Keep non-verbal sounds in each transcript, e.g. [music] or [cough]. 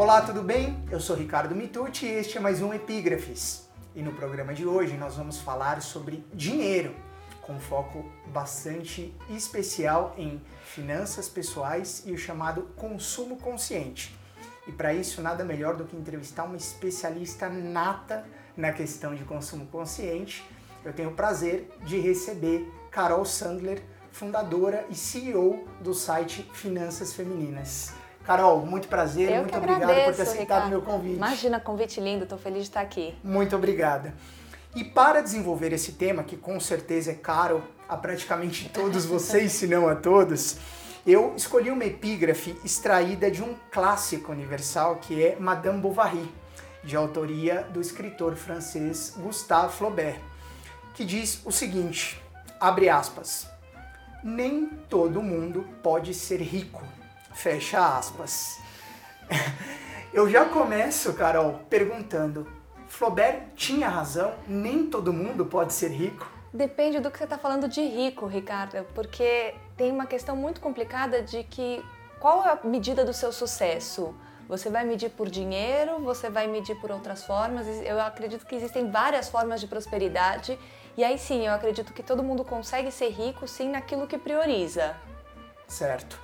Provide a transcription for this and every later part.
Olá, tudo bem? Eu sou Ricardo Mitucci e este é mais um Epígrafes. E no programa de hoje nós vamos falar sobre dinheiro, com foco bastante especial em finanças pessoais e o chamado consumo consciente. E para isso, nada melhor do que entrevistar uma especialista nata na questão de consumo consciente. Eu tenho o prazer de receber Carol Sandler, fundadora e CEO do site Finanças Femininas. Carol, muito prazer, Eu muito obrigado agradeço, por ter aceitado o meu convite. Imagina, convite lindo, tô feliz de estar aqui. Muito obrigada. E para desenvolver esse tema, que com certeza é caro a praticamente todos vocês, [laughs] se não a todos, eu escolhi uma epígrafe extraída de um clássico universal que é Madame Bovary, de autoria do escritor francês Gustave Flaubert, que diz o seguinte: abre aspas. Nem todo mundo pode ser rico. Fecha aspas. Eu já começo, Carol, perguntando: Flaubert tinha razão? Nem todo mundo pode ser rico? Depende do que você está falando de rico, Ricardo, porque tem uma questão muito complicada de que qual é a medida do seu sucesso? Você vai medir por dinheiro, você vai medir por outras formas. Eu acredito que existem várias formas de prosperidade. E aí sim, eu acredito que todo mundo consegue ser rico sim naquilo que prioriza. Certo.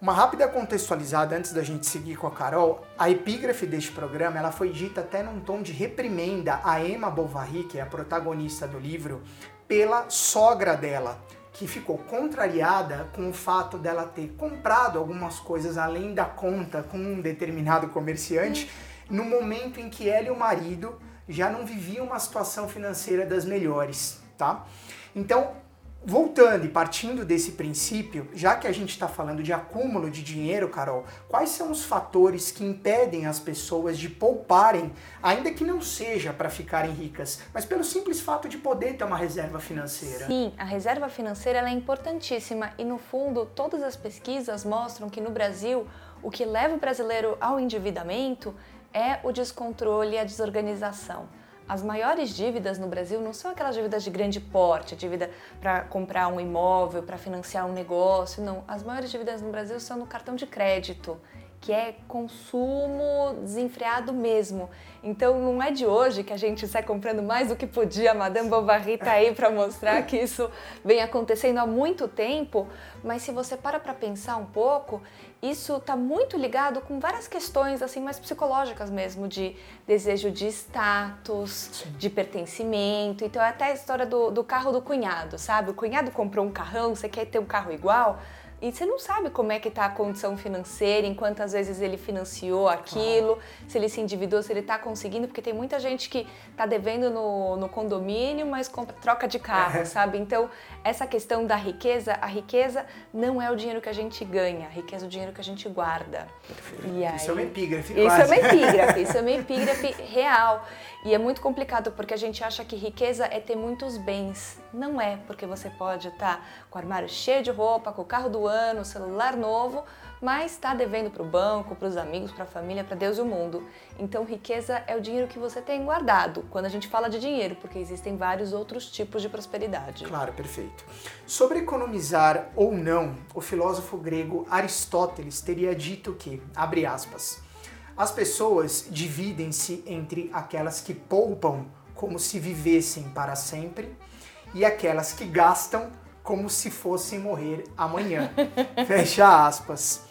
Uma rápida contextualizada antes da gente seguir com a Carol, a epígrafe deste programa ela foi dita até num tom de reprimenda a Emma Bovary, que é a protagonista do livro, pela sogra dela, que ficou contrariada com o fato dela ter comprado algumas coisas além da conta com um determinado comerciante, no momento em que ela e o marido já não viviam uma situação financeira das melhores, tá? Então, voltando e partindo desse princípio, já que a gente está falando de acúmulo de dinheiro, Carol, quais são os fatores que impedem as pessoas de pouparem, ainda que não seja para ficarem ricas, mas pelo simples fato de poder ter uma reserva financeira? Sim, a reserva financeira é importantíssima e no fundo todas as pesquisas mostram que no Brasil o que leva o brasileiro ao endividamento é o descontrole e a desorganização. As maiores dívidas no Brasil não são aquelas dívidas de grande porte, dívida para comprar um imóvel, para financiar um negócio, não. As maiores dívidas no Brasil são no cartão de crédito, que é consumo desenfreado mesmo. Então não é de hoje que a gente sai comprando mais do que podia. Madame Bovary está aí para mostrar que isso vem acontecendo há muito tempo, mas se você para para pensar um pouco, isso está muito ligado com várias questões assim mais psicológicas mesmo, de desejo de status, de pertencimento. Então é até a história do, do carro do cunhado, sabe? O cunhado comprou um carrão, você quer ter um carro igual? E você não sabe como é que está a condição financeira, em quantas vezes ele financiou aquilo, se ele se endividou, se ele está conseguindo, porque tem muita gente que está devendo no, no condomínio, mas compra, troca de carro, É. sabe? Então, essa questão da riqueza, a riqueza não é o dinheiro que a gente ganha, a riqueza é o dinheiro que a gente guarda. E aí- Isso é uma epígrafe, Isso quase. é uma [laughs] epígrafe, isso é uma epígrafe real. E é muito complicado porque a gente acha que riqueza é ter muitos bens. Não é, porque você pode estar com o armário cheio de roupa, com o carro do ano, celular novo, mas está devendo para o banco, para os amigos, para a família, para Deus e o mundo. Então, riqueza é o dinheiro que você tem guardado. Quando a gente fala de dinheiro, porque existem vários outros tipos de prosperidade. Claro, perfeito. Sobre economizar ou não, o filósofo grego Aristóteles teria dito que, abre aspas, as pessoas dividem-se entre aquelas que poupam como se vivessem para sempre e aquelas que gastam como se fossem morrer amanhã. [laughs] Fecha aspas.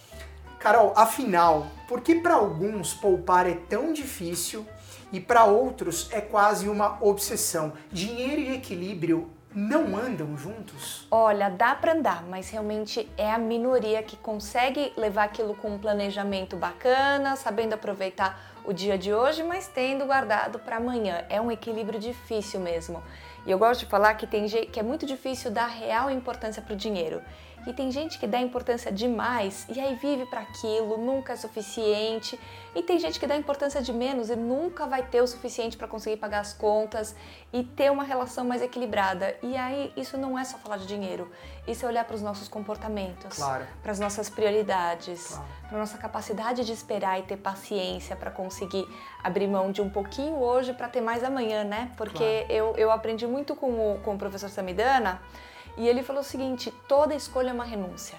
Carol, afinal, por que para alguns poupar é tão difícil e para outros é quase uma obsessão? Dinheiro e equilíbrio não andam juntos? Olha, dá para andar, mas realmente é a minoria que consegue levar aquilo com um planejamento bacana, sabendo aproveitar o dia de hoje, mas tendo guardado para amanhã. É um equilíbrio difícil mesmo. E eu gosto de falar que tem que é muito difícil dar real importância para o dinheiro. E tem gente que dá importância demais e aí vive para aquilo, nunca é suficiente. E tem gente que dá importância de menos e nunca vai ter o suficiente para conseguir pagar as contas e ter uma relação mais equilibrada. E aí isso não é só falar de dinheiro, isso é olhar para os nossos comportamentos, Claro. para as nossas prioridades, Claro. para nossa capacidade de esperar e ter paciência para conseguir abrir mão de um pouquinho hoje para ter mais amanhã, né? Porque eu, eu aprendi muito com o, com o professor Samidana e ele falou o seguinte: toda escolha é uma renúncia.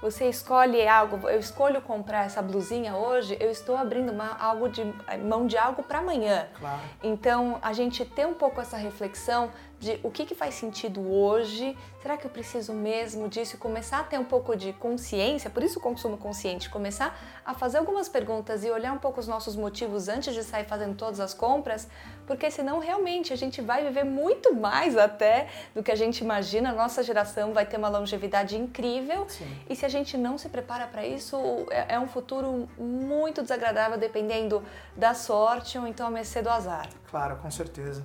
você escolhe algo, eu escolho comprar essa blusinha hoje, eu estou abrindo uma, algo de, mão de algo para amanhã. Claro. Então, a gente ter um pouco essa reflexão de o que, que faz sentido hoje, será que eu preciso mesmo disso e começar a ter um pouco de consciência, por isso o consumo consciente, começar a fazer algumas perguntas e olhar um pouco os nossos motivos antes de sair fazendo todas as compras, porque senão realmente a gente vai viver muito mais até do que a gente imagina, a nossa geração vai ter uma longevidade incrível Sim. e se a gente não se prepara para isso, é, é um futuro muito desagradável dependendo da sorte ou então a mercê do azar. Claro, com certeza.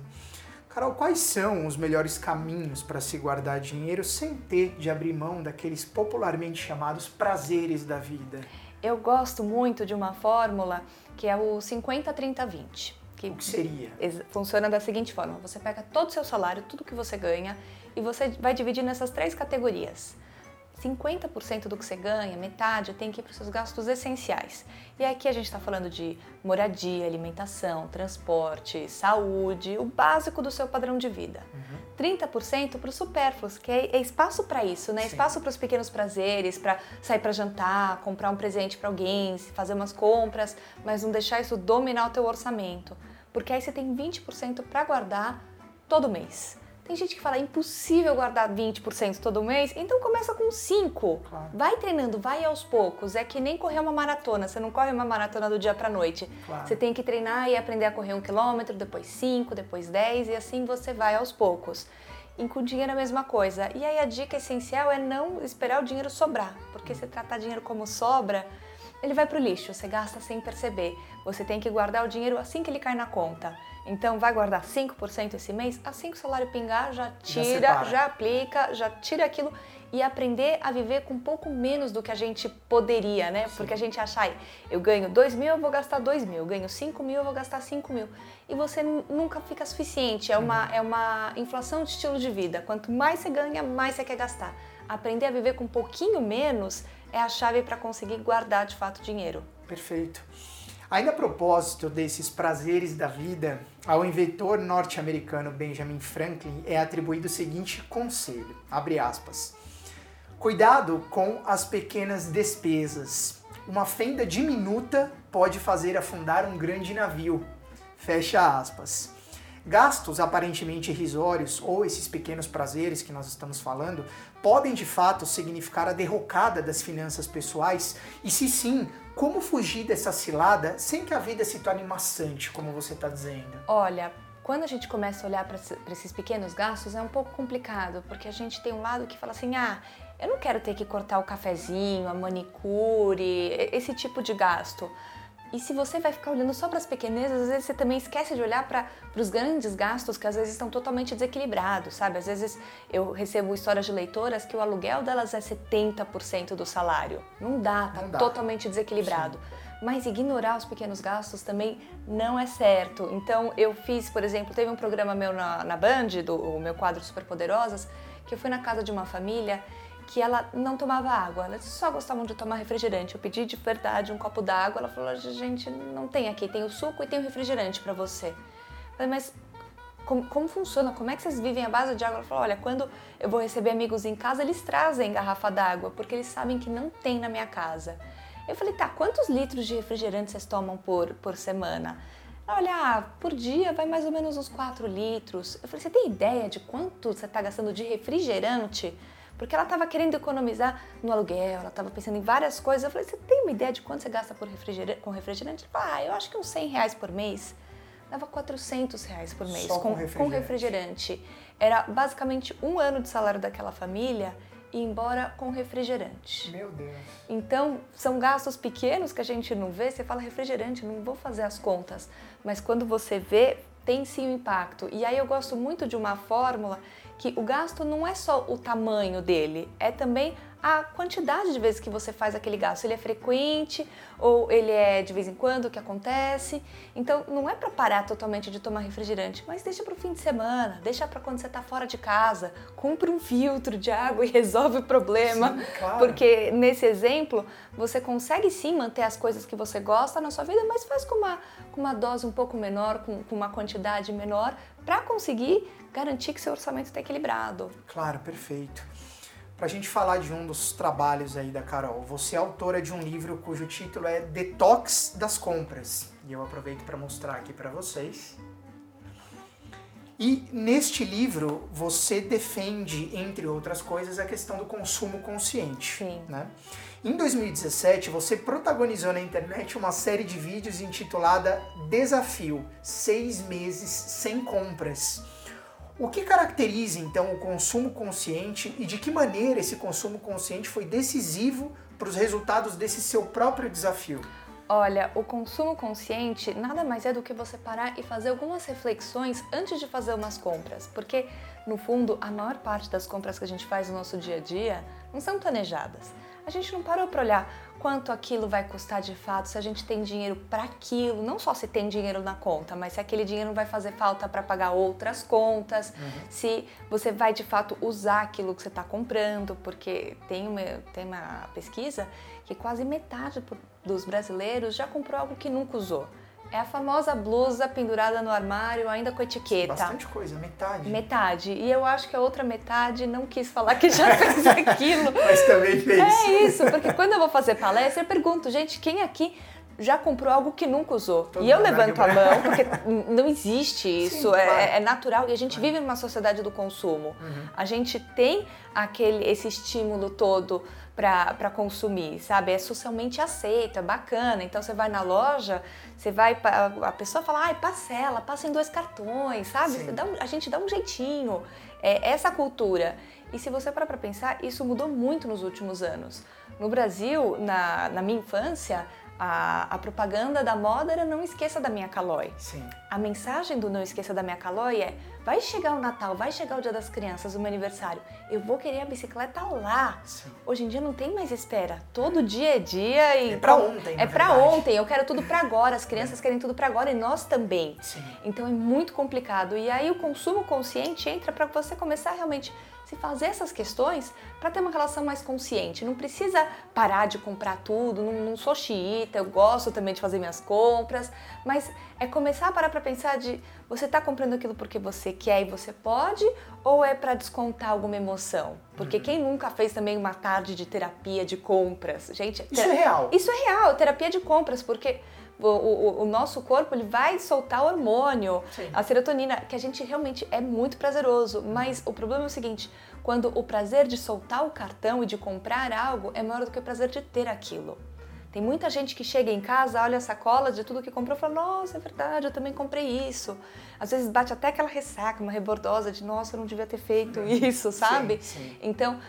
Carol, quais são os melhores caminhos para se guardar dinheiro sem ter de abrir mão daqueles popularmente chamados prazeres da vida? Eu gosto muito de uma fórmula que é o 50-30-20. Que, o que seria? Funciona da seguinte forma: você pega todo o seu salário, tudo que você ganha, e você vai dividir nessas três categorias. 50% do que você ganha, metade, tem que ir para os seus gastos essenciais. E aqui a gente está falando de moradia, alimentação, transporte, saúde, o básico do seu padrão de vida. Uhum. 30% para os supérfluos, que é, é espaço para isso, né? Sim. Espaço para os pequenos prazeres, para sair para jantar, comprar um presente para alguém, fazer umas compras, mas não deixar isso dominar o teu orçamento. Porque aí você tem 20% para guardar todo mês. Tem gente que fala é impossível guardar 20% todo mês, então começa com 5. Claro. Vai treinando, vai aos poucos. É que nem correr uma maratona, você não corre uma maratona do dia para noite. Claro. Você tem que treinar e aprender a correr um quilômetro, depois 5, depois 10 e assim você vai aos poucos. E com dinheiro é a mesma coisa. E aí a dica essencial é não esperar o dinheiro sobrar, porque se tratar dinheiro como sobra, ele vai para o lixo, você gasta sem perceber. Você tem que guardar o dinheiro assim que ele cai na conta. Então, vai guardar 5% esse mês, assim que o salário pingar, já tira, já, já, aplica, já tira aquilo e aprender a viver com um pouco menos do que a gente poderia, né? Sim. Porque a gente acha, ai, eu ganho 2 mil, eu vou gastar 2 mil, eu ganho 5 mil, eu vou gastar 5 mil. E você nunca fica suficiente, é uma, uhum. é uma inflação de estilo de vida. Quanto mais você ganha, mais você quer gastar. Aprender a viver com um pouquinho menos é a chave para conseguir guardar de fato dinheiro. Perfeito. Ainda a propósito desses prazeres da vida, ao inventor norte-americano Benjamin Franklin é atribuído o seguinte conselho, abre aspas, Cuidado com as pequenas despesas. Uma fenda diminuta pode fazer afundar um grande navio. Fecha aspas. Gastos aparentemente irrisórios ou esses pequenos prazeres que nós estamos falando podem de fato significar a derrocada das finanças pessoais? E se sim, como fugir dessa cilada sem que a vida se torne maçante, como você está dizendo? Olha, quando a gente começa a olhar para esses pequenos gastos é um pouco complicado, porque a gente tem um lado que fala assim: ah, eu não quero ter que cortar o cafezinho, a manicure, esse tipo de gasto. E se você vai ficar olhando só para as pequenezas, às vezes você também esquece de olhar para os grandes gastos que às vezes estão totalmente desequilibrados, sabe? Às vezes eu recebo histórias de leitoras que o aluguel delas é 70% do salário. Não dá, tá não dá. totalmente desequilibrado. Sim. Mas ignorar os pequenos gastos também não é certo. Então eu fiz, por exemplo, teve um programa meu na, na Band, do o meu quadro Superpoderosas, que eu fui na casa de uma família que ela não tomava água, elas só gostavam de tomar refrigerante. Eu pedi de verdade um copo d'água, ela falou: gente, não tem aqui, tem o suco e tem o refrigerante para você. Eu falei, mas como, como, funciona? Como é que vocês vivem à base de água? Ela falou: olha, quando eu vou receber amigos em casa, eles trazem garrafa d'água, porque eles sabem que não tem na minha casa. Eu falei: tá, quantos litros de refrigerante vocês tomam por, por semana? Olha, ah, por dia vai mais ou menos uns 4 litros. Eu falei: você tem ideia de quanto você está gastando de refrigerante? Porque ela estava querendo economizar no aluguel, ela estava pensando em várias coisas. Eu falei, você tem uma ideia de quanto você gasta por refrigerante, com refrigerante? Ela falou, ah, eu acho que uns 100 reais por mês. Dava 400 reais por mês com, com, refrigerante. com refrigerante. Era basicamente um ano de salário daquela família e embora com refrigerante. Meu Deus. Então, são gastos pequenos que a gente não vê. Você fala refrigerante, não vou fazer as contas. Mas quando você vê, tem sim um impacto. E aí eu gosto muito de uma fórmula que o gasto não é só o tamanho dele, é também a quantidade de vezes que você faz aquele gasto. Ele é frequente ou ele é de vez em quando que acontece. Então não é para parar totalmente de tomar refrigerante, mas deixa para o fim de semana, deixa para quando você está fora de casa, compra um filtro de água e [laughs] resolve o problema. Sim, claro. Porque nesse exemplo você consegue sim manter as coisas que você gosta na sua vida, mas faz com uma, com uma dose um pouco menor, com, com uma quantidade menor, para conseguir garantir que seu orçamento está equilibrado. Claro, perfeito. para a gente falar de um dos trabalhos aí da Carol. Você é autora de um livro cujo título é Detox das Compras. E eu aproveito para mostrar aqui para vocês. E neste livro você defende, entre outras coisas, a questão do consumo consciente. Sim. Né? Em 2017, você protagonizou na internet uma série de vídeos intitulada Desafio: Seis Meses Sem Compras. O que caracteriza então o consumo consciente e de que maneira esse consumo consciente foi decisivo para os resultados desse seu próprio desafio? Olha, o consumo consciente nada mais é do que você parar e fazer algumas reflexões antes de fazer umas compras, porque no fundo a maior parte das compras que a gente faz no nosso dia a dia não são planejadas. A gente não parou para olhar quanto aquilo vai custar de fato, se a gente tem dinheiro para aquilo, não só se tem dinheiro na conta, mas se aquele dinheiro não vai fazer falta para pagar outras contas, uhum. se você vai de fato usar aquilo que você está comprando, porque tem uma, tem uma pesquisa que quase metade dos brasileiros já comprou algo que nunca usou. É a famosa blusa pendurada no armário, ainda com etiqueta. Bastante coisa, metade. Metade. E eu acho que a outra metade não quis falar que já [laughs] fez aquilo. Mas também fez. É isso, porque quando eu vou fazer palestra, eu pergunto, gente, quem aqui já comprou algo que nunca usou. Todo e eu levanto a mão, porque não existe isso, Sim, é, claro. é, natural. E a gente vive numa sociedade do consumo. Uhum. A gente tem aquele, esse estímulo todo para consumir, sabe? É socialmente aceito, é bacana. Então você vai na loja, você vai, a pessoa fala, ai, parcela, passa em dois cartões, sabe? Um, a gente dá um jeitinho. É essa cultura. E se você parar para pensar, isso mudou muito nos últimos anos. No Brasil, na, na minha infância, a, a, propaganda da moda era não esqueça da minha Calói. Sim. A mensagem do não esqueça da minha Calói é vai chegar o Natal, vai chegar o Dia das Crianças, o meu aniversário, eu vou querer a bicicleta lá. Sim. Hoje em dia não tem mais espera. Todo dia é dia e é para ontem. É para ontem. Eu quero tudo para agora. As crianças é. querem tudo para agora e nós também. Sim. Então é muito complicado. E aí o consumo consciente entra para você começar realmente se fazer essas questões para ter uma relação mais consciente. Não precisa parar de comprar tudo, não, não sou xiita, eu gosto também de fazer minhas compras, mas é começar a parar para pensar de você está comprando aquilo porque você quer e você pode ou é para descontar alguma emoção? Porque uhum. quem nunca fez também uma tarde de terapia de compras? Gente, isso é real. Isso é real, terapia de compras, porque o, o, o, nosso corpo ele vai soltar hormônio, Sim. a serotonina, que a gente realmente é muito prazeroso. Mas o problema é o seguinte: quando o prazer de soltar o cartão e de comprar algo é maior do que o prazer de ter aquilo. Tem muita gente que chega em casa, olha a sacola de tudo que comprou e fala: Nossa, é verdade, eu também comprei isso. Às vezes bate até aquela ressaca, uma rebordosa de: Nossa, eu não devia ter feito isso, sabe? Sim, sim. Então,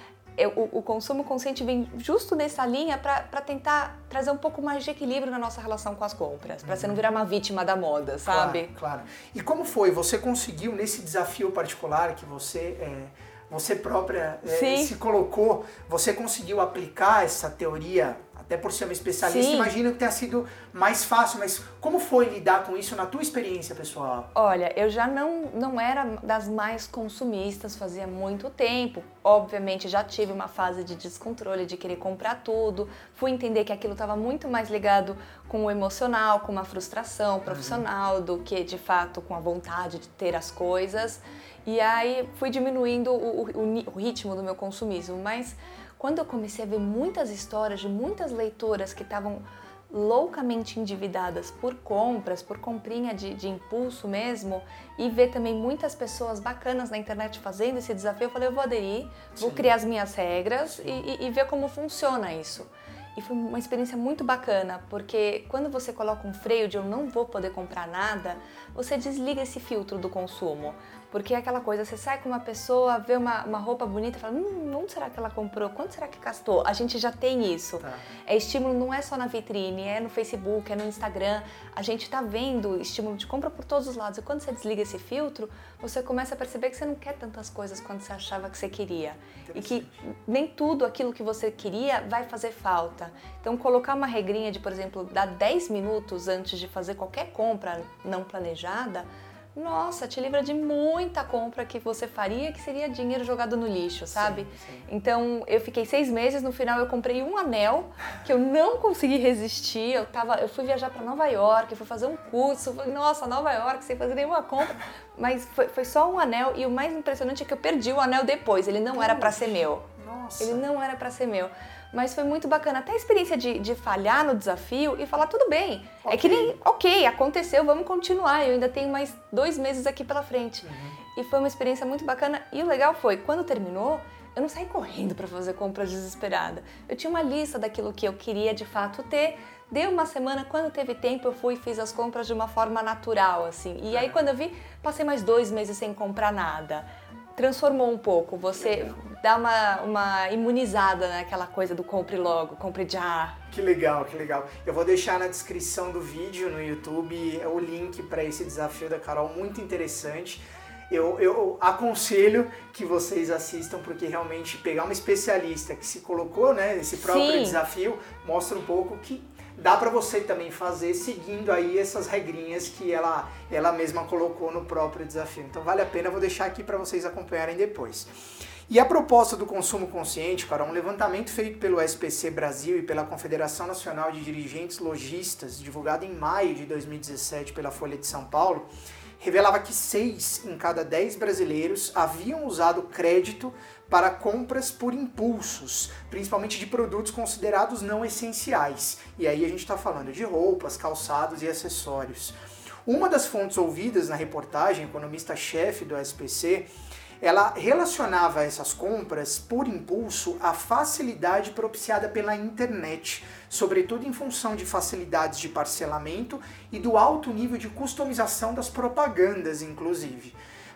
o, o, consumo consciente vem justo nessa linha para tentar trazer um pouco mais de equilíbrio na nossa relação com as compras, para você não virar uma vítima da moda, sabe? Claro, claro. E como foi? Você conseguiu nesse desafio particular que você é, você própria é, se colocou, você conseguiu aplicar essa teoria até por ser uma especialista, Sim. imagino que tenha sido mais fácil, mas como foi lidar com isso na tua experiência pessoal? Olha, eu já não, não era das mais consumistas, fazia muito tempo. Obviamente já tive uma fase de descontrole, de querer comprar tudo. Fui entender que aquilo estava muito mais ligado com o emocional, com uma frustração uhum. profissional, uhum. do que de fato com a vontade de ter as coisas. E aí fui diminuindo o, o, o ritmo do meu consumismo, mas quando eu comecei a ver muitas histórias de muitas leitoras que estavam loucamente endividadas por compras, por comprinha de, de, impulso mesmo, e ver também muitas pessoas bacanas na internet fazendo esse desafio, eu falei, eu vou aderir, vou Sim. criar as minhas regras e, e, e ver como funciona isso. E foi uma experiência muito bacana, porque quando você coloca um freio de eu não vou poder comprar nada, você desliga esse filtro do consumo. Porque é aquela coisa, você sai com uma pessoa, vê uma, uma roupa bonita e fala, hum, onde será que ela comprou? Quanto será que gastou? A gente já tem isso. Tá. É estímulo não é só na vitrine, é no Facebook, é no Instagram. A gente está vendo estímulo de compra por todos os lados. E quando você desliga esse filtro, você começa a perceber que você não quer tantas coisas quanto você achava que você queria. E que nem tudo aquilo que você queria vai fazer falta. Então, colocar uma regrinha de, por exemplo, dar 10 minutos antes de fazer qualquer compra não planejada nossa, te livra de muita compra que você faria que seria dinheiro jogado no lixo, sabe? Sim, sim. Então eu fiquei seis meses, no final eu comprei um anel que eu não consegui resistir. Eu, tava, eu fui viajar para Nova York, fui fazer um curso, falei, nossa, Nova York, sem fazer nenhuma compra. Mas foi, foi só um anel e o mais impressionante é que eu perdi o anel depois, ele não era para ser meu. Nossa. Ele não era para ser meu. Mas foi muito bacana. Até a experiência de, de falhar no desafio e falar, tudo bem. Okay. É que nem, ok, aconteceu, vamos continuar. Eu ainda tenho mais dois meses aqui pela frente. Uhum. E foi uma experiência muito bacana. E o legal foi, quando terminou, eu não saí correndo para fazer compras desesperada. Eu tinha uma lista daquilo que eu queria de fato ter. Deu uma semana, quando teve tempo, eu fui e fiz as compras de uma forma natural, assim. E aí, quando eu vi, passei mais dois meses sem comprar nada. Transformou um pouco. Você dá uma, uma imunizada naquela coisa do compre logo, compre já. Que legal, que legal. Eu vou deixar na descrição do vídeo no YouTube o link para esse desafio da Carol, muito interessante eu, eu aconselho que vocês assistam, porque realmente pegar uma especialista que se colocou né, nesse próprio Sim. desafio mostra um pouco que dá para você também fazer seguindo aí essas regrinhas que ela, ela mesma colocou no próprio desafio. Então vale a pena, vou deixar aqui para vocês acompanharem depois. E a proposta do consumo consciente, cara, um levantamento feito pelo SPC Brasil e pela Confederação Nacional de Dirigentes Logistas, divulgado em maio de 2017 pela Folha de São Paulo, revelava que 6 em cada 10 brasileiros haviam usado crédito para compras por impulsos, principalmente de produtos considerados não essenciais. E aí a gente está falando de roupas, calçados e acessórios. Uma das fontes ouvidas na reportagem, economista-chefe do SPC, ela relacionava essas compras por impulso à facilidade propiciada pela internet, sobretudo em função de facilidades de parcelamento e do alto nível de customização das propagandas, inclusive.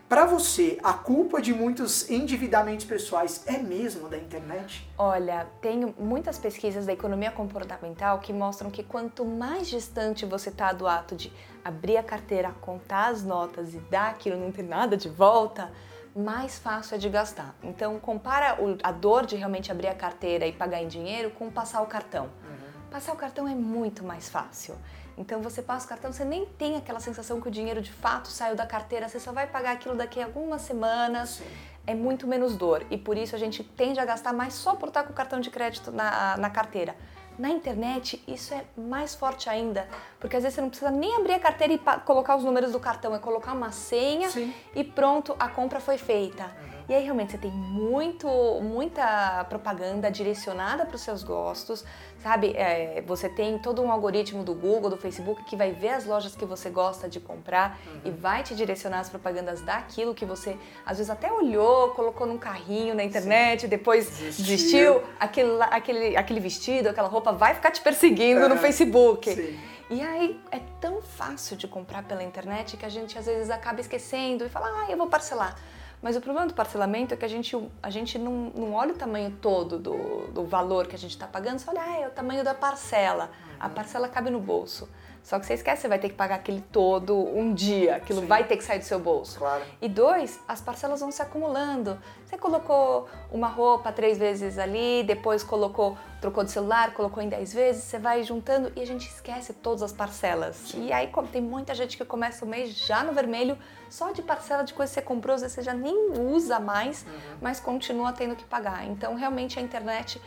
Para você, a culpa de muitos endividamentos pessoais é mesmo da internet? Olha, tem muitas pesquisas da economia comportamental que mostram que quanto mais distante você está do ato de abrir a carteira, contar as notas e dar aquilo, não ter nada de volta, mais fácil é de gastar. Então, compara a dor de realmente abrir a carteira e pagar em dinheiro com passar o cartão. Uhum. Passar o cartão é muito mais fácil. Então, você passa o cartão, você nem tem aquela sensação que o dinheiro de fato saiu da carteira, você só vai pagar aquilo daqui a algumas semanas. Sim. É muito menos dor e por isso a gente tende a gastar mais só por estar com o cartão de crédito na, na carteira. Na internet, isso é mais forte ainda, porque às vezes você não precisa nem abrir a carteira e colocar os números do cartão, é colocar uma senha Sim. e pronto, a compra foi feita. Uhum. E aí realmente você tem muito, muita propaganda direcionada para os seus gostos, sabe? É, você tem todo um algoritmo do Google, do Facebook que vai ver as lojas que você gosta de comprar uhum. e vai te direcionar as propagandas daquilo que você às vezes até olhou, colocou num carrinho na internet, Sim. depois desistiu. desistiu, aquele, aquele, aquele vestido, aquela roupa vai ficar te perseguindo uhum. no Facebook. Sim. E aí é tão fácil de comprar pela internet que a gente às vezes acaba esquecendo e fala, ah, eu vou parcelar. Mas o problema do parcelamento é que a gente, a gente não, não olha o tamanho todo do, do valor que a gente está pagando, só olha, ah, é o tamanho da parcela. A uhum. parcela cabe no bolso. Só que você esquece, você vai ter que pagar aquele todo um dia, aquilo Sim. vai ter que sair do seu bolso. Claro. E dois, as parcelas vão se acumulando. Você colocou uma roupa três vezes ali, depois colocou, trocou de celular, colocou em dez vezes, você vai juntando e a gente esquece todas as parcelas. Sim. E aí tem muita gente que começa o mês já no vermelho, só de parcela de coisa que você comprou, às vezes você já nem usa mais, uhum. mas continua tendo que pagar. Então realmente a internet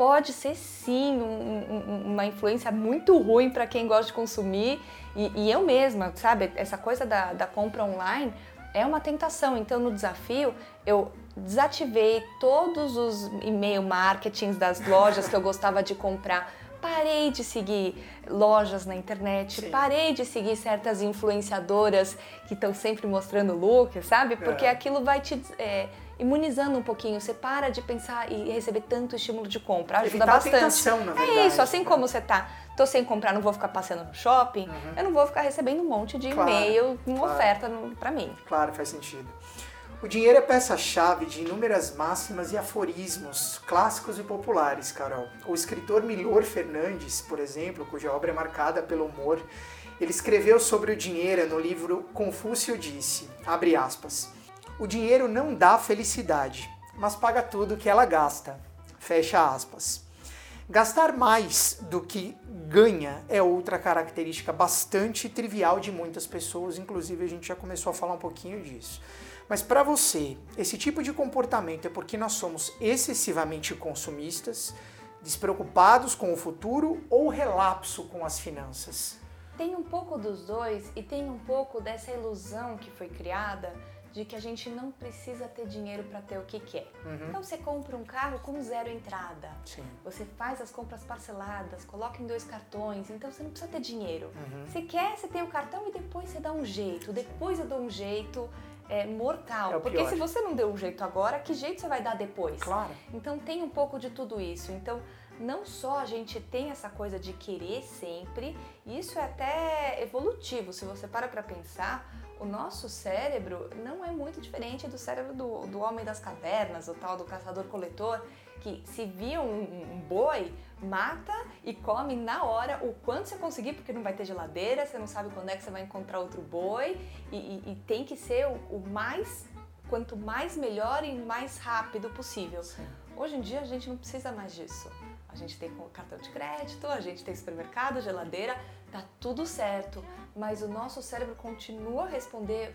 pode ser sim um, um, uma influência muito ruim para quem gosta de consumir. E, e, eu mesma, sabe, essa coisa da, da compra online é uma tentação. Então, no desafio, eu desativei todos os e-mail marketings das lojas que eu gostava de comprar. Parei de seguir lojas na internet, Sim. parei de seguir certas influenciadoras que estão sempre mostrando look, sabe? Porque é. aquilo vai te. É, imunizando um pouquinho. Você para de pensar e receber tanto estímulo de compra. Ajuda Evitar bastante. Tentação, na verdade. É isso, assim como você tá, tô sem comprar, não vou ficar passeando no shopping, uhum. eu não vou ficar recebendo um monte de claro, e-mail com claro. oferta para mim. Claro, faz sentido. O dinheiro é peça-chave de inúmeras máximas e aforismos clássicos e populares, Carol. O escritor Milor Fernandes, por exemplo, cuja obra é marcada pelo humor, ele escreveu sobre o dinheiro no livro Confúcio Disse, abre aspas, o dinheiro não dá felicidade, mas paga tudo que ela gasta. Fecha aspas. Gastar mais do que ganha é outra característica bastante trivial de muitas pessoas, inclusive a gente já começou a falar um pouquinho disso. Mas para você, esse tipo de comportamento é porque nós somos excessivamente consumistas, despreocupados com o futuro ou relapso com as finanças? Tem um pouco dos dois e tem um pouco dessa ilusão que foi criada de que a gente não precisa ter dinheiro para ter o que quer. Uhum. Então você compra um carro com zero entrada. Sim. Você faz as compras parceladas, coloca em dois cartões, então você não precisa ter dinheiro. Uhum. Você quer, você tem o cartão e depois você dá um jeito. Depois eu dou um jeito é, mortal. É porque pior. se você não deu um jeito agora, que jeito você vai dar depois? Claro. Então tem um pouco de tudo isso. Então não só a gente tem essa coisa de querer sempre, isso é até evolutivo. Se você para para pensar, o nosso cérebro não é muito diferente do cérebro do, do homem das cavernas, o tal do caçador-coletor, que se via um, um, boi, mata e come na hora o quanto você conseguir, porque não vai ter geladeira, você não sabe quando é que você vai encontrar outro boi, e, e, e tem que ser o, o, mais, quanto mais melhor e mais rápido possível. Sim. Hoje em dia a gente não precisa mais disso. A gente tem cartão de crédito, a gente tem supermercado, geladeira, tá tudo certo, mas o nosso cérebro continua a responder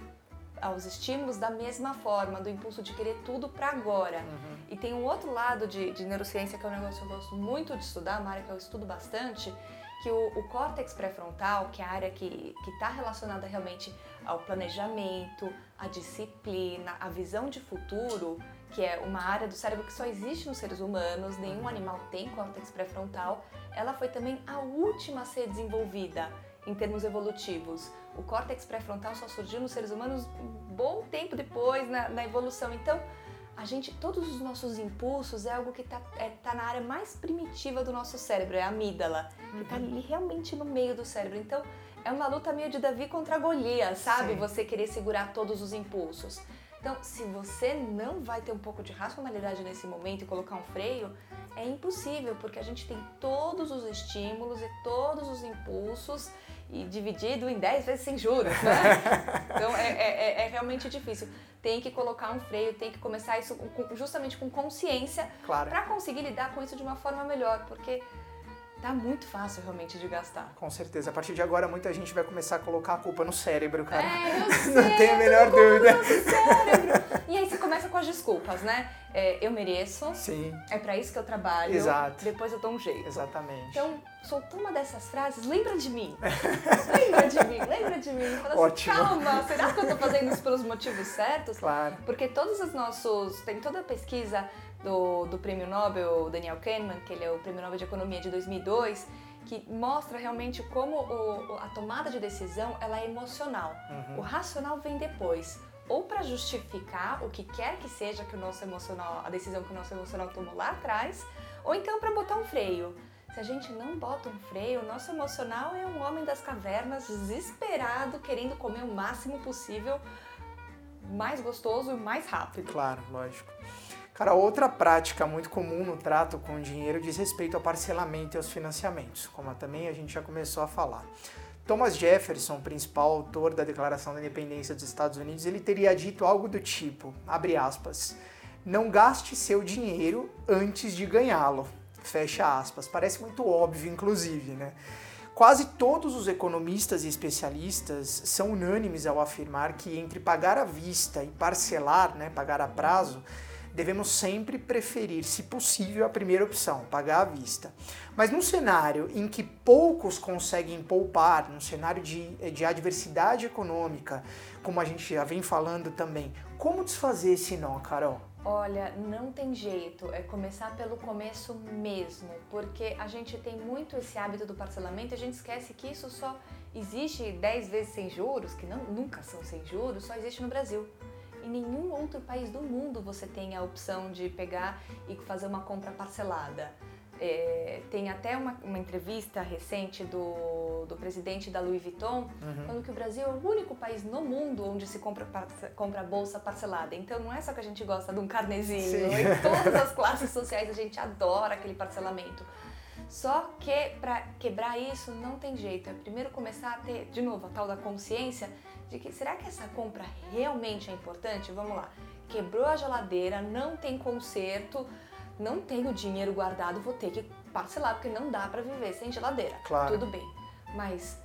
aos estímulos da mesma forma, do impulso de querer tudo para agora. Uhum. E tem um outro lado de, de, neurociência que é um negócio que eu gosto muito de estudar, uma área que eu estudo bastante, que o, o córtex pré-frontal, que é a área que está relacionada realmente ao planejamento, à disciplina, à visão de futuro, que é uma área do cérebro que só existe nos seres humanos, nenhum uhum. animal tem córtex pré-frontal, ela foi também a última a ser desenvolvida em termos evolutivos. O córtex pré-frontal só surgiu nos seres humanos um bom tempo depois na, na evolução. Então, a gente, todos os nossos impulsos é algo que está é, tá na área mais primitiva do nosso cérebro, é a amígdala, uhum. que está ali realmente no meio do cérebro. Então, é uma luta meio de Davi contra Golias, sabe? Sim. Você querer segurar todos os impulsos. Então, se você não vai ter um pouco de racionalidade nesse momento e colocar um freio, é impossível, porque a gente tem todos os estímulos e todos os impulsos e dividido em 10 vezes sem juros, né? [laughs] então é, é, é, é, realmente difícil. Tem que colocar um freio, tem que começar isso justamente com consciência claro. para conseguir lidar com isso de uma forma melhor, porque tá muito fácil realmente de gastar. Com certeza. A partir de agora, muita gente vai começar a colocar a culpa no cérebro, cara. É, eu sei, [laughs] Não tem a menor dúvida. [laughs] e aí você começa com as desculpas, né? É, eu mereço. Sim. É para isso que eu trabalho. Exato. Depois eu dou um jeito. Exatamente. Então, soltou uma dessas frases, lembra de mim. lembra de mim, lembra de mim. Fala assim, Ótimo. Assim, calma, será que eu tô fazendo isso pelos motivos certos? Claro. Porque todos os nossos. Tem toda a pesquisa do, do prêmio Nobel Daniel Kahneman, que ele é o prêmio Nobel de Economia de 2002, que mostra realmente como o, a tomada de decisão ela é emocional. Uhum. O racional vem depois. Ou para justificar o que quer que seja que o nosso emocional, a decisão que o nosso emocional tomou lá atrás, ou então para botar um freio. Se a gente não bota um freio, o nosso emocional é um homem das cavernas desesperado, querendo comer o máximo possível, mais gostoso e mais rápido. Claro, lógico. Cara, outra prática muito comum no trato com o dinheiro diz respeito ao parcelamento e aos financiamentos, como também a gente já começou a falar. Thomas Jefferson, principal autor da Declaração da Independência dos Estados Unidos, ele teria dito algo do tipo, abre aspas, não gaste seu dinheiro antes de ganhá-lo, fecha aspas. Parece muito óbvio, inclusive, né? Quase todos os economistas e especialistas são unânimes ao afirmar que entre pagar à vista e parcelar, né, pagar a prazo, devemos sempre preferir, se possível, a primeira opção, pagar à vista. Mas num cenário em que poucos conseguem poupar, num cenário de, de adversidade econômica, como a gente já vem falando também, como desfazer esse nó, Carol? Olha, não tem jeito, é começar pelo começo mesmo, porque a gente tem muito esse hábito do parcelamento e a gente esquece que isso só existe 10 vezes sem juros, que não, nunca são sem juros, só existe no Brasil em nenhum outro país do mundo você tem a opção de pegar e fazer uma compra parcelada. É, tem até uma, uma, entrevista recente do, do presidente da Louis Vuitton, uhum. falando que o Brasil é o único país no mundo onde se compra, compra bolsa parcelada. Então não é só que a gente gosta de um carnezinho, em [laughs] todas as classes sociais a gente adora aquele parcelamento. Só que para quebrar isso não tem jeito. É primeiro começar a ter, de novo, a tal da consciência de que será que essa compra realmente é importante? Vamos lá. Quebrou a geladeira, não tem conserto, não tenho dinheiro guardado, vou ter que parcelar porque não dá para viver sem geladeira. Claro. Tudo bem. Mas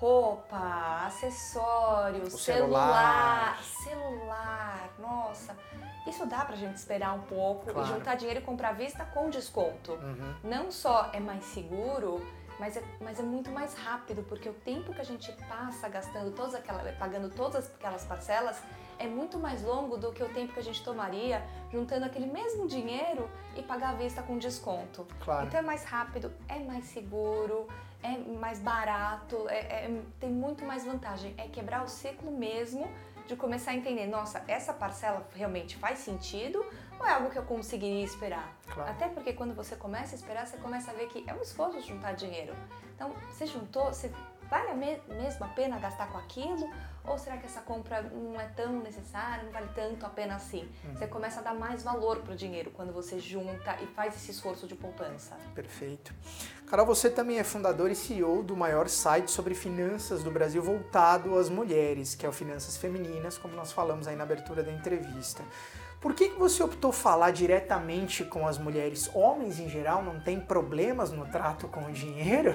roupa, acessórios, celular. celular, celular, nossa, isso dá pra gente esperar um pouco claro. e juntar dinheiro e comprar à vista com desconto. Uhum. Não só é mais seguro, mas é, mas é muito mais rápido, porque o tempo que a gente passa gastando todas aquelas, pagando todas aquelas parcelas é muito mais longo do que o tempo que a gente tomaria juntando aquele mesmo dinheiro e pagar à vista com desconto. Claro. Então é mais rápido, é mais seguro, é mais barato, é, é, tem muito mais vantagem. É quebrar o ciclo mesmo de começar a entender, nossa, essa parcela realmente faz sentido ou é algo que eu conseguiria esperar? Claro. Até porque quando você começa a esperar, você começa a ver que é um esforço juntar dinheiro. Então, você juntou, você vale a me mesmo a pena gastar com aquilo? Ou será que essa compra não é tão necessária, não vale tanto a pena assim? Uhum. Você começa a dar mais valor para o dinheiro quando você junta e faz esse esforço de poupança. Perfeito. Carol, você também é fundador e CEO do maior site sobre finanças do Brasil voltado às mulheres, que é o Finanças Femininas, como nós falamos aí na abertura da entrevista. Por que, que você optou falar diretamente com as mulheres? Homens, em geral, não têm problemas no trato com o dinheiro?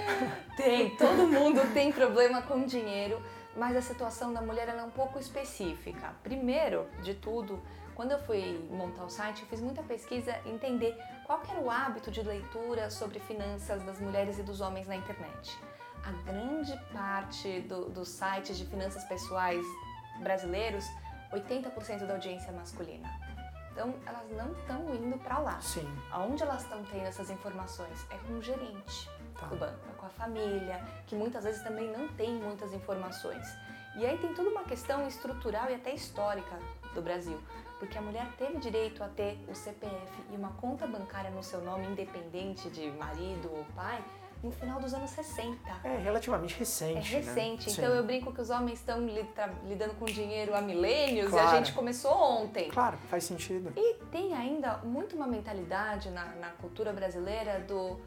[laughs] Tem, todo mundo tem problema com dinheiro, mas a situação da mulher é um pouco específica. Primeiro de tudo, quando eu fui montar o site, eu fiz muita pesquisa entender qual era o hábito de leitura sobre finanças das mulheres e dos homens na internet. A grande parte do, dos sites de finanças pessoais brasileiros 80% da audiência é masculina. Então, elas não estão indo para lá. Sim. Aonde elas estão tendo essas informações? É com o gerente tá. do banco, é com a família, que muitas vezes também não tem muitas informações. E aí tem toda uma questão estrutural e até histórica do Brasil, porque a mulher teve direito a ter o CPF e uma conta bancária no seu nome, independente de marido ou pai, no final dos anos 60. É relativamente recente. É recente. Né? Então Sim. eu brinco que os homens estão lidando com dinheiro há milênios claro. e a gente começou ontem. Claro, faz sentido. E tem ainda muito uma mentalidade na, na cultura brasileira do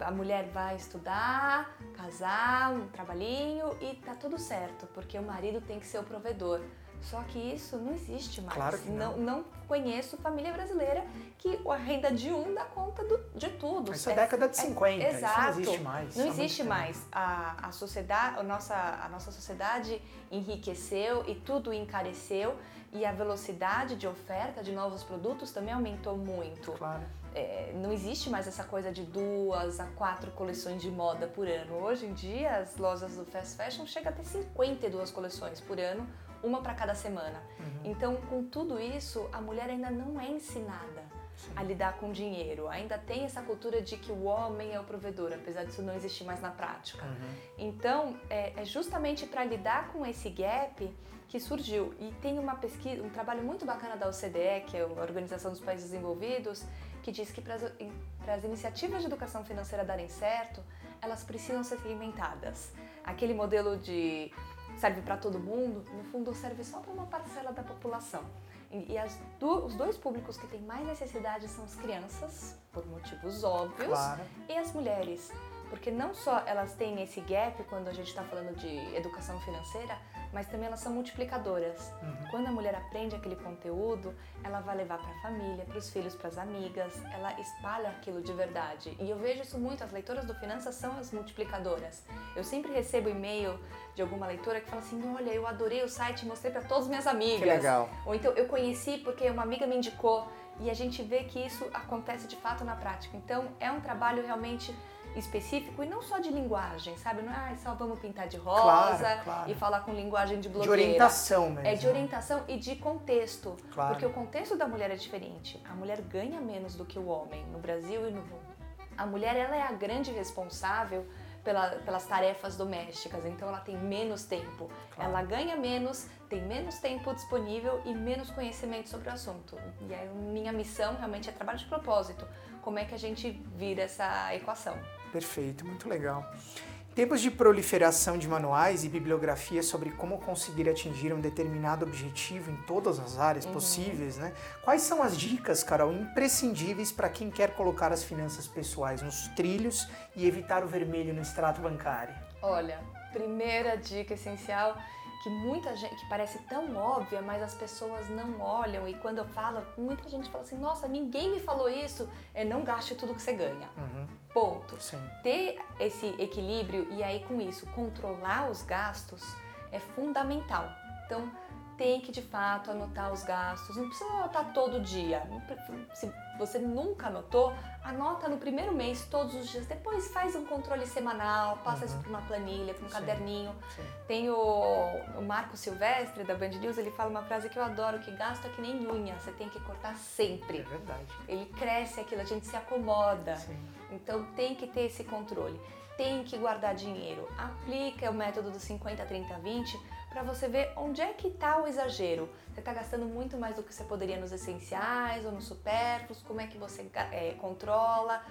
a mulher vai estudar, casar, um trabalhinho e tá tudo certo, porque o marido tem que ser o provedor. Só que isso não existe mais. Claro que não. não. não conheço família brasileira que a renda de um dá conta do, de tudo. Isso é, é década de 50, é, exato. não existe mais. Não existe mais. A, a sociedade, a nossa, a nossa sociedade enriqueceu e tudo encareceu e a velocidade de oferta de novos produtos também aumentou muito. Claro. É, não existe mais essa coisa de duas a quatro coleções de moda por ano. Hoje em dia, as lojas do fast fashion chegam a ter 52 coleções por ano uma para cada semana. Uhum. Então, com tudo isso, a mulher ainda não é ensinada Sim. a lidar com dinheiro. Ainda tem essa cultura de que o homem é o provedor, apesar disso não existir mais na prática. Uhum. Então, é, é justamente para lidar com esse gap que surgiu. E tem uma pesquisa, um trabalho muito bacana da OCDE, que é a Organização dos Países Desenvolvidos, que diz que para as iniciativas de educação financeira darem certo, elas precisam ser segmentadas. Aquele modelo de serve para todo mundo, no fundo serve só para uma parcela da população. E, e do, os dois públicos que têm mais necessidade são as crianças, por motivos óbvios, claro. e as mulheres. Porque não só elas têm esse gap quando a gente está falando de educação financeira, mas também elas são multiplicadoras. Uhum. Quando a mulher aprende aquele conteúdo, ela vai levar para a família, para os filhos, para as amigas, ela espalha aquilo de verdade. E eu vejo isso muito, as leitoras do Finanças são as multiplicadoras. Eu sempre recebo e-mail de alguma leitora que fala assim: olha, eu adorei o site, mostrei para todas as minhas amigas. Que legal. Ou então eu conheci porque uma amiga me indicou. E a gente vê que isso acontece de fato na prática. Então é um trabalho realmente específico e não só de linguagem, sabe? Não é ah, só vamos pintar de rosa claro, claro. e falar com linguagem de blogueira. De orientação mesmo. É de orientação e de contexto. Claro. Porque o contexto da mulher é diferente. A mulher ganha menos do que o homem no Brasil e no mundo. A mulher ela é a grande responsável pela, pelas tarefas domésticas, então ela tem menos tempo. Claro. Ela ganha menos, tem menos tempo disponível e menos conhecimento sobre o assunto. E aí minha missão realmente é trabalho de propósito. Como é que a gente vira essa equação? Perfeito, muito legal. Em tempos de proliferação de manuais e bibliografia sobre como conseguir atingir um determinado objetivo em todas as áreas uhum. possíveis, né? Quais são as dicas, Carol, imprescindíveis para quem quer colocar as finanças pessoais nos trilhos e evitar o vermelho no extrato bancário? Olha, primeira dica essencial que muita gente, que parece tão óbvia, mas as pessoas não olham e quando eu falo, muita gente fala assim, nossa, ninguém me falou isso, é não gaste tudo que você ganha. Uhum. Ponto. Sim. Ter esse equilíbrio e aí com isso controlar os gastos é fundamental. Então, tem que de fato anotar os gastos. Não precisa anotar todo dia. Se você nunca anotou, anota no primeiro mês, todos os dias. Depois faz um controle semanal, passa uhum. isso para uma planilha, para um Sim. caderninho. Sim. Tem o, o, Marco Silvestre da Band News, ele fala uma frase que eu adoro, que gasta que nem unha, você tem que cortar sempre. É verdade. Ele cresce aquilo, a gente se acomoda. Sim. Então tem que ter esse controle. Tem que guardar dinheiro. Aplica o método do 50, 30, 20 para você ver onde é que está o exagero. Você está gastando muito mais do que você poderia nos essenciais ou nos supérfluos, como é que você é, controla.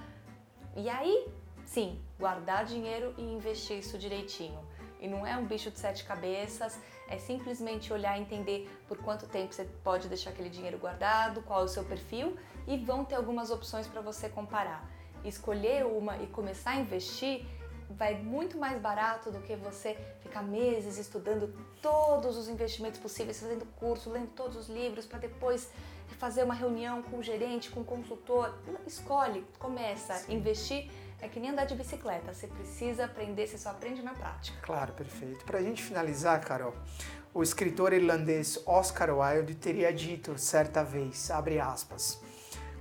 E aí, sim, guardar dinheiro e investir isso direitinho. E não é um bicho de sete cabeças, é simplesmente olhar e entender por quanto tempo você pode deixar aquele dinheiro guardado, qual é o seu perfil e vão ter algumas opções para você comparar. Escolher uma e começar a investir vai muito mais barato do que você ficar meses estudando todos os investimentos possíveis, fazendo curso, lendo todos os livros para depois fazer uma reunião com o gerente, com o consultor. Escolhe, começa, Sim. investir. É que nem andar de bicicleta, você precisa aprender, você só aprende na prática. Claro, perfeito. Para a gente finalizar, Carol, o escritor irlandês Oscar Wilde teria dito certa vez, abre aspas,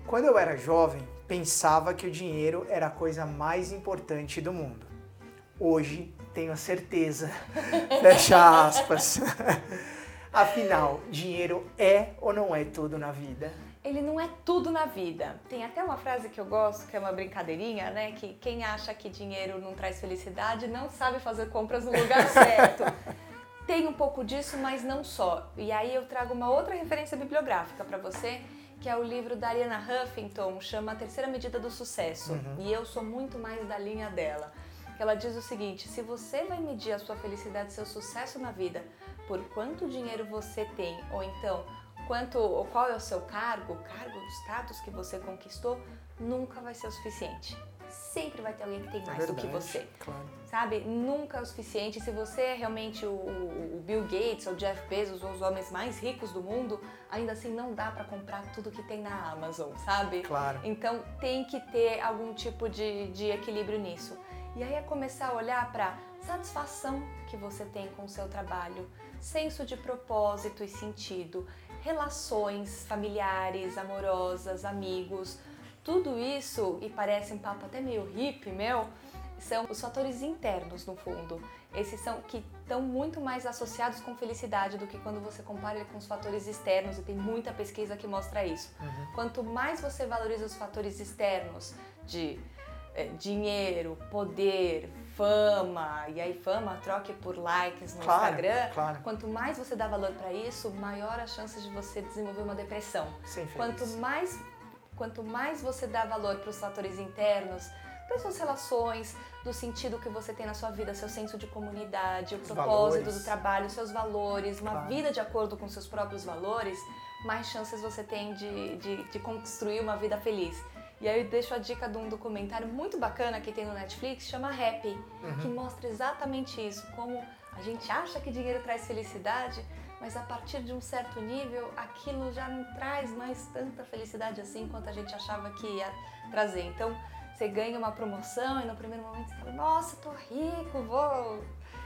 quando eu era jovem, pensava que o dinheiro era a coisa mais importante do mundo hoje tenho a certeza. [laughs] Fecha aspas. [laughs] Afinal, dinheiro é ou não é tudo na vida? Ele não é tudo na vida. Tem até uma frase que eu gosto, que é uma brincadeirinha, né? Que quem acha que dinheiro não traz felicidade não sabe fazer compras no lugar [laughs] certo. Tem um pouco disso, mas não só. E aí eu trago uma outra referência bibliográfica para você, que é o livro da Ariana Huffington, chama A Terceira Medida do Sucesso. Uhum. E eu sou muito mais da linha dela que ela diz o seguinte: se você vai medir a sua felicidade, seu sucesso na vida por quanto dinheiro você tem, ou então quanto, ou qual é o seu cargo, o cargo, status que você conquistou, nunca vai ser o suficiente. Sempre vai ter alguém que tem mais Verdade, do que você. Claro. Sabe? Nunca é o suficiente. Se você é realmente o, o Bill Gates ou o Jeff Bezos, os homens mais ricos do mundo, ainda assim não dá para comprar tudo que tem na Amazon, sabe? Claro. Então tem que ter algum tipo de, de equilíbrio nisso. E aí é começar a olhar para satisfação que você tem com o seu trabalho, senso de propósito e sentido, relações familiares, amorosas, amigos, tudo isso, e parece um papo até meio hippie meu, são os fatores internos no fundo. Esses são que estão muito mais associados com felicidade do que quando você compara ele com os fatores externos, e tem muita pesquisa que mostra isso. Uhum. Quanto mais você valoriza os fatores externos de dinheiro, poder, fama, e aí fama troque por likes no claro, Instagram, claro. quanto mais você dá valor para isso, maior a chance de você desenvolver uma depressão. Sim, quanto mais quanto mais você dá valor para os fatores internos, para suas relações, do sentido que você tem na sua vida, seu senso de comunidade, o propósito valores. do trabalho, seus valores, uma claro. vida de acordo com seus próprios valores, mais chances você tem de, de, de construir uma vida feliz. E aí eu deixo a dica de um documentário muito bacana que tem no Netflix, chama Happy, uhum. que mostra exatamente isso, como a gente acha que dinheiro traz felicidade, mas a partir de um certo nível, aquilo já não traz mais tanta felicidade assim quanto a gente achava que ia trazer. Então, você ganha uma promoção e no primeiro momento você fala, nossa, tô rico, vou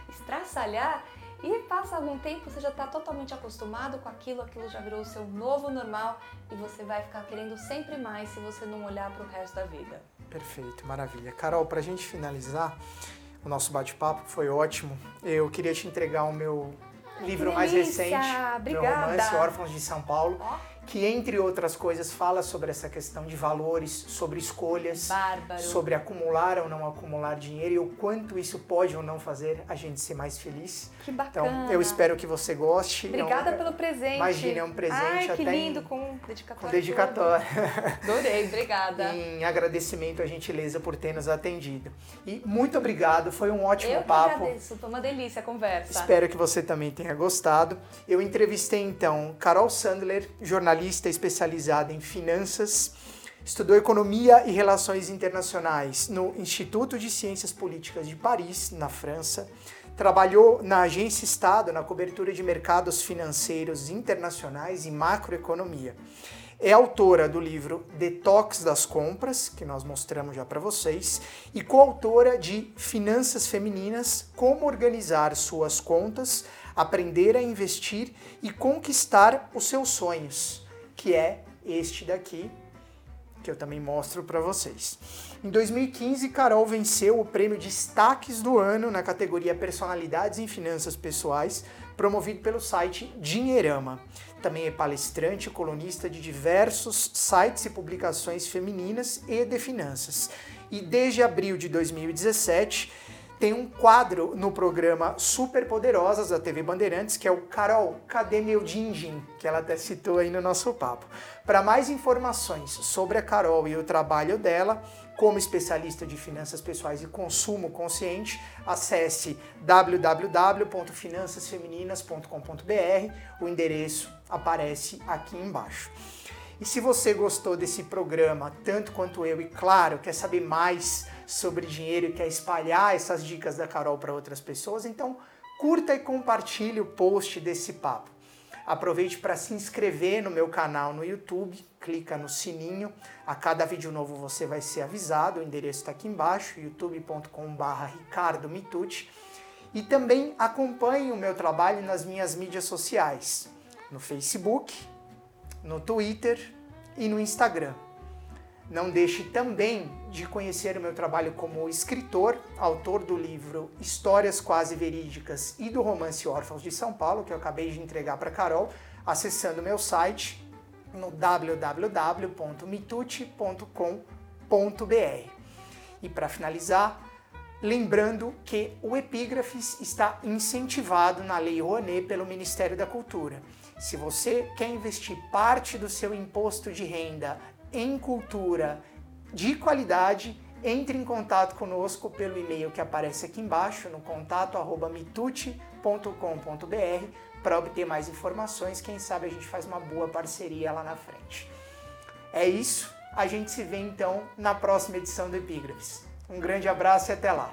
estraçalhar. E passa algum tempo, você já está totalmente acostumado com aquilo, aquilo já virou o seu novo normal e você vai ficar querendo sempre mais se você não olhar para o resto da vida. Perfeito, maravilha. Carol, para a gente finalizar o nosso bate-papo, foi ótimo. Eu queria te entregar o meu livro mais recente, Obrigada. meu romance Órfãos de São Paulo. Oh que entre outras coisas fala sobre essa questão de valores, sobre escolhas, Bárbaro. sobre acumular ou não acumular dinheiro e o quanto isso pode ou não fazer a gente ser mais feliz. Que bacana. Então, eu espero que você goste. Obrigada é um, pelo presente. Imagina, é um presente Ai, até que lindo, em, com dedicatória. Com dedicatória. [laughs] Adorei, obrigada. em agradecimento à gentileza por ter nos atendido. E muito obrigado, foi um ótimo eu papo. Eu agradeço, foi uma delícia a conversa. Espero que você também tenha gostado. Eu entrevistei então Carol Sandler, jornalista especializada em finanças, estudou economia e relações internacionais no Instituto de Ciências Políticas de Paris, na França. Trabalhou na Agência Estado na cobertura de mercados financeiros internacionais e macroeconomia. É autora do livro Detox das Compras, que nós mostramos já para vocês, e coautora de Finanças Femininas: Como Organizar Suas Contas aprender a investir e conquistar os seus sonhos, que é este daqui, que eu também mostro para vocês. Em 2015, Carol venceu o prêmio Destaques do Ano na categoria Personalidades em Finanças Pessoais, promovido pelo site Dinheirama. Também é palestrante e colunista de diversos sites e publicações femininas e de finanças. E desde abril de 2017, tem um quadro no programa Super Poderosas da TV Bandeirantes, que é o Carol, cadê meu din-din? Que ela até citou aí no nosso papo. Para mais informações sobre a Carol e o trabalho dela, como especialista de finanças pessoais e consumo consciente, acesse www.finançasfemininas.com.br. O endereço aparece aqui embaixo. E se você gostou desse programa, tanto quanto eu, e claro, quer saber mais sobre dinheiro e quer espalhar essas dicas da Carol para outras pessoas, então curta e compartilhe o post desse papo. Aproveite para se inscrever no meu canal no YouTube, clica no sininho. A cada vídeo novo você vai ser avisado. O endereço está aqui embaixo, youtube.com.br Ricardo Mitucci. E também acompanhe o meu trabalho nas minhas mídias sociais, no Facebook, no Twitter e no Instagram. Não deixe também de conhecer o meu trabalho como escritor, autor do livro Histórias Quase Verídicas e do romance Órfãos de São Paulo, que eu acabei de entregar para Carol, acessando meu site no www.mitucci.com.br. E para finalizar, lembrando que o Epígrafes está incentivado na Lei Rouanet pelo Ministério da Cultura. Se você quer investir parte do seu imposto de renda em cultura de qualidade, entre em contato conosco pelo e-mail que aparece aqui embaixo, no contato@mitute.com.br para obter mais informações. Quem sabe a gente faz uma boa parceria lá na frente. É isso. A gente se vê então na próxima edição do Epígrafes. Um grande abraço e até lá.